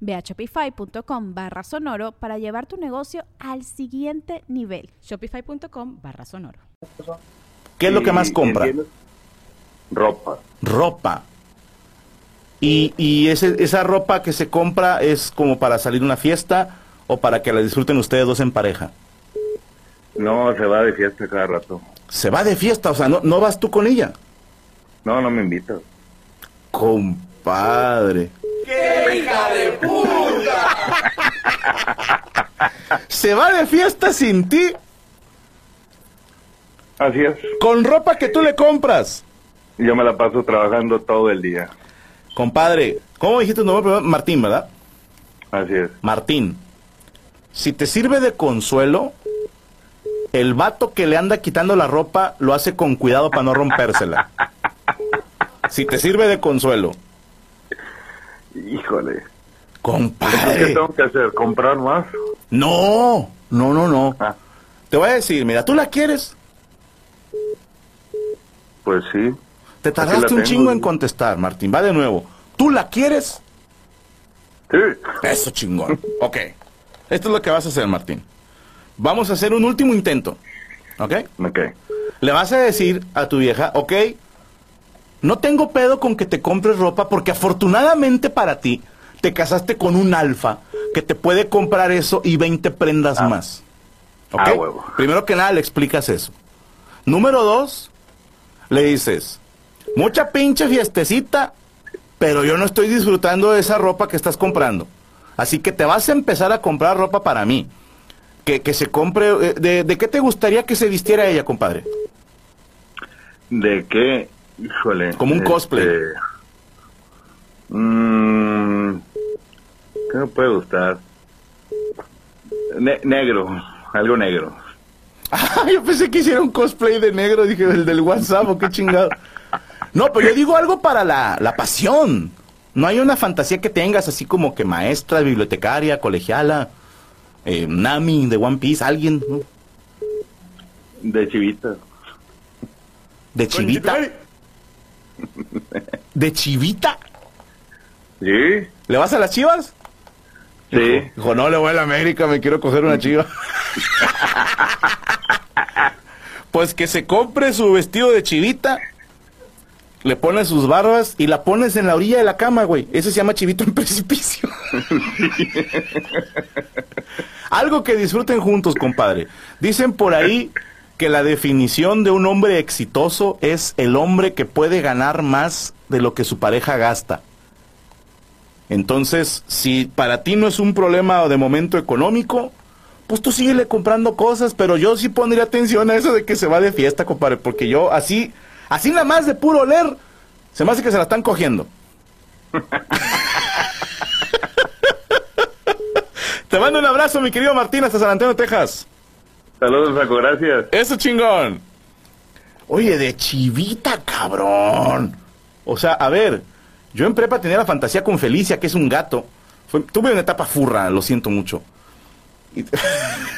Ve a shopify.com barra sonoro para llevar tu negocio al siguiente nivel. Shopify.com barra sonoro. ¿Qué es lo que más compra? Ropa. Ropa. Y, y ese- esa ropa que se compra es como para salir a una fiesta o para que la disfruten ustedes dos en pareja. No, se va de fiesta cada rato. Se va de fiesta, o sea, no, no vas tú con ella. No, no me invita. Compadre. ¡Qué hija de puta! Se va de fiesta sin ti, Así es. con ropa que tú le compras. Yo me la paso trabajando todo el día. Compadre, ¿cómo dijiste tu nombre? Martín, ¿verdad? Así es. Martín, si te sirve de consuelo, el vato que le anda quitando la ropa lo hace con cuidado para no rompérsela. Si te sirve de consuelo. Híjole. ¿Qué Compadre. tengo que hacer? ¿Comprar más? No, no, no, no. Ah, Te voy a decir, mira, ¿tú la quieres? pues sí. Te tardaste un chingo en contestar, Martín. Va de nuevo. ¿Tú la quieres? Sí. Eso chingón. Ok. Esto es lo que vas a hacer, Martín. Vamos a hacer un último intento. ¿Ok? Ok. Le vas a decir a tu vieja, ok, no tengo pedo con que te compres ropa porque afortunadamente para ti te casaste con un alfa que te puede comprar eso y 20 prendas Ah. más. ¿Ok? Ah, huevo. Primero que nada le explicas eso. Número dos, le dices, mucha pinche fiestecita, pero yo no estoy disfrutando de esa ropa que estás comprando. Así que te vas a empezar a comprar ropa para mí. Que, que se compre... eh, De, ¿De qué te gustaría que se vistiera ella, compadre? ¿De qué? Híjole. Como un cosplay. mm, ¿Qué me puede gustar? Ne- negro. Algo negro. Ah, yo pensé que hiciera un cosplay de negro, dije, el del WhatsApp, o qué chingado. No, pero yo digo algo para la, la pasión. No hay una fantasía que tengas así como que maestra, bibliotecaria, colegiala, eh, Nami de One Piece, alguien, ¿no? De chivita. De chivita. ¿De chivita? ¿Sí? ¿Le vas a las chivas? Sí. Dijo, no, le voy a la América, me quiero coger una chiva. pues que se compre su vestido de chivita, le pones sus barbas y la pones en la orilla de la cama, güey. Eso se llama chivito en precipicio. Algo que disfruten juntos, compadre. Dicen por ahí que la definición de un hombre exitoso es el hombre que puede ganar más de lo que su pareja gasta. Entonces, si para ti no es un problema de momento económico, pues tú síguele comprando cosas, pero yo sí pondría atención a eso de que se va de fiesta, compadre, porque yo así, así nada más de puro oler, se me hace que se la están cogiendo. Te mando un abrazo, mi querido Martín, hasta San Antonio, Texas. Saludos, Paco. Gracias. Eso chingón. Oye, de chivita, cabrón. O sea, a ver, yo en prepa tenía la fantasía con Felicia, que es un gato. Fue- tuve una etapa furra, lo siento mucho. Y-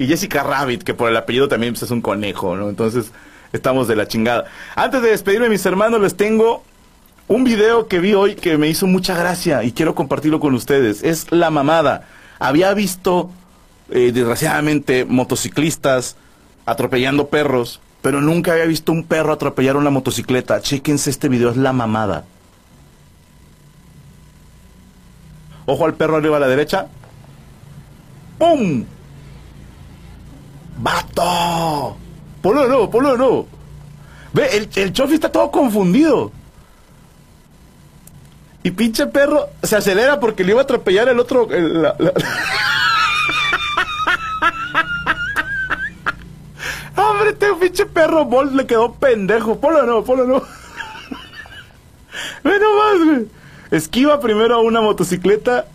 Y Jessica Rabbit, que por el apellido también pues, es un conejo, ¿no? Entonces, estamos de la chingada. Antes de despedirme, mis hermanos, les tengo un video que vi hoy que me hizo mucha gracia y quiero compartirlo con ustedes. Es la mamada. Había visto, eh, desgraciadamente, motociclistas atropellando perros, pero nunca había visto un perro atropellar una motocicleta. Chéquense este video, es la mamada. Ojo al perro arriba a la derecha. ¡Pum! ¡Vato! Ponlo de nuevo, ponlo de nuevo. Ve, el, el chofi está todo confundido. Y pinche perro se acelera porque le iba a atropellar el otro. el- la- Hombre, este pinche perro Bolt le quedó pendejo. Ponlo de nuevo, ponlo de nuevo. Ve nomás, güey. Esquiva primero a una motocicleta.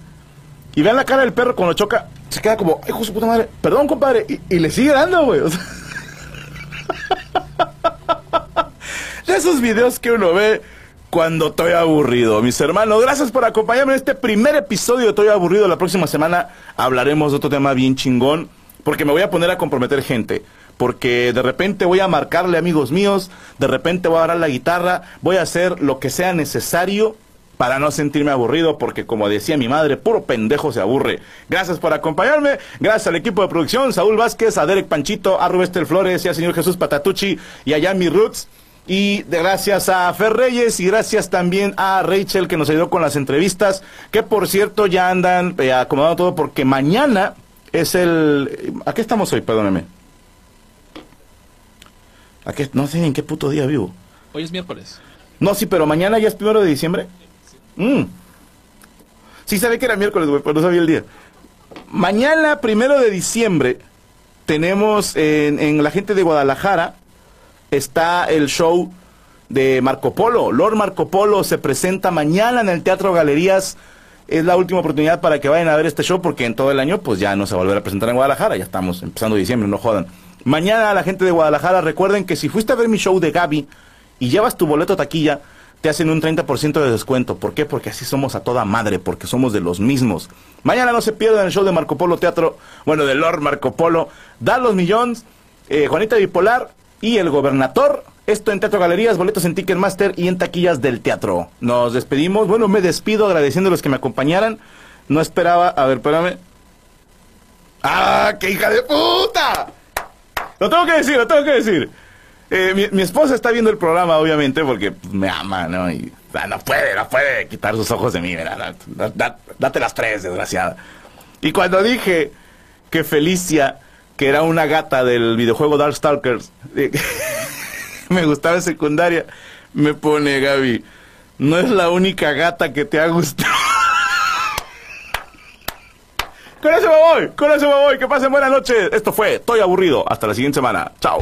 Y vean la cara del perro cuando choca. Se queda como, hijo su puta madre. Perdón, compadre. Y, le sigue dando, güey. De esos videos que uno ve cuando estoy aburrido. Mis hermanos, gracias por acompañarme en este primer episodio de Estoy aburrido. La próxima semana hablaremos de otro tema bien chingón. Porque me voy a poner a comprometer gente. Porque de repente voy a marcarle amigos míos. De repente voy a agarrar la guitarra. Voy a hacer lo que sea necesario para no sentirme aburrido, porque como decía mi madre, puro pendejo se aburre. Gracias por acompañarme, gracias al equipo de producción, Saúl Vázquez, a Derek Panchito, a Rubester Flores y al señor Jesús Patatucci y a Yami Roots. Y de gracias a Fer Reyes y gracias también a Rachel que nos ayudó con las entrevistas, que por cierto ya andan eh, acomodando todo porque mañana es el... ¿A qué estamos hoy? Perdóneme. ¿A qué? No sé en qué puto día vivo. Hoy es miércoles. No, sí, pero mañana ya es primero de diciembre. Mm. Sí, sabía que era miércoles, güey, pero no sabía el día. Mañana, primero de diciembre, tenemos en, en la gente de Guadalajara, está el show de Marco Polo. Lord Marco Polo se presenta mañana en el Teatro Galerías. Es la última oportunidad para que vayan a ver este show porque en todo el año pues ya no se va a a presentar en Guadalajara. Ya estamos empezando diciembre, no jodan. Mañana la gente de Guadalajara, recuerden que si fuiste a ver mi show de Gaby y llevas tu boleto taquilla, te hacen un 30% de descuento. ¿Por qué? Porque así somos a toda madre, porque somos de los mismos. Mañana no se pierdan el show de Marco Polo Teatro, bueno, de Lord Marco Polo, Da los Millones, eh, Juanita Bipolar y El Gobernador. Esto en Teatro Galerías, boletos en Ticketmaster y en taquillas del teatro. Nos despedimos. Bueno, me despido agradeciendo a los que me acompañaran. No esperaba, a ver, espérame. ¡Ah, qué hija de puta! Lo tengo que decir, lo tengo que decir. Eh, mi, esposa está viendo el programa, obviamente, porque pues, me ama, ¿no? Y no puede, no puede quitar sus ojos de mí, da- date las tres, desgraciada. Y cuando dije que Felicia, que era una gata del videojuego Darkstalkers, eh, me gustaba en secundaria, me pone Gaby, no es la única gata que te ha gustado. Con eso me voy, con eso me voy. Que pasen buena noche. Esto fue Estoy aburrido. Hasta la siguiente semana. Chao.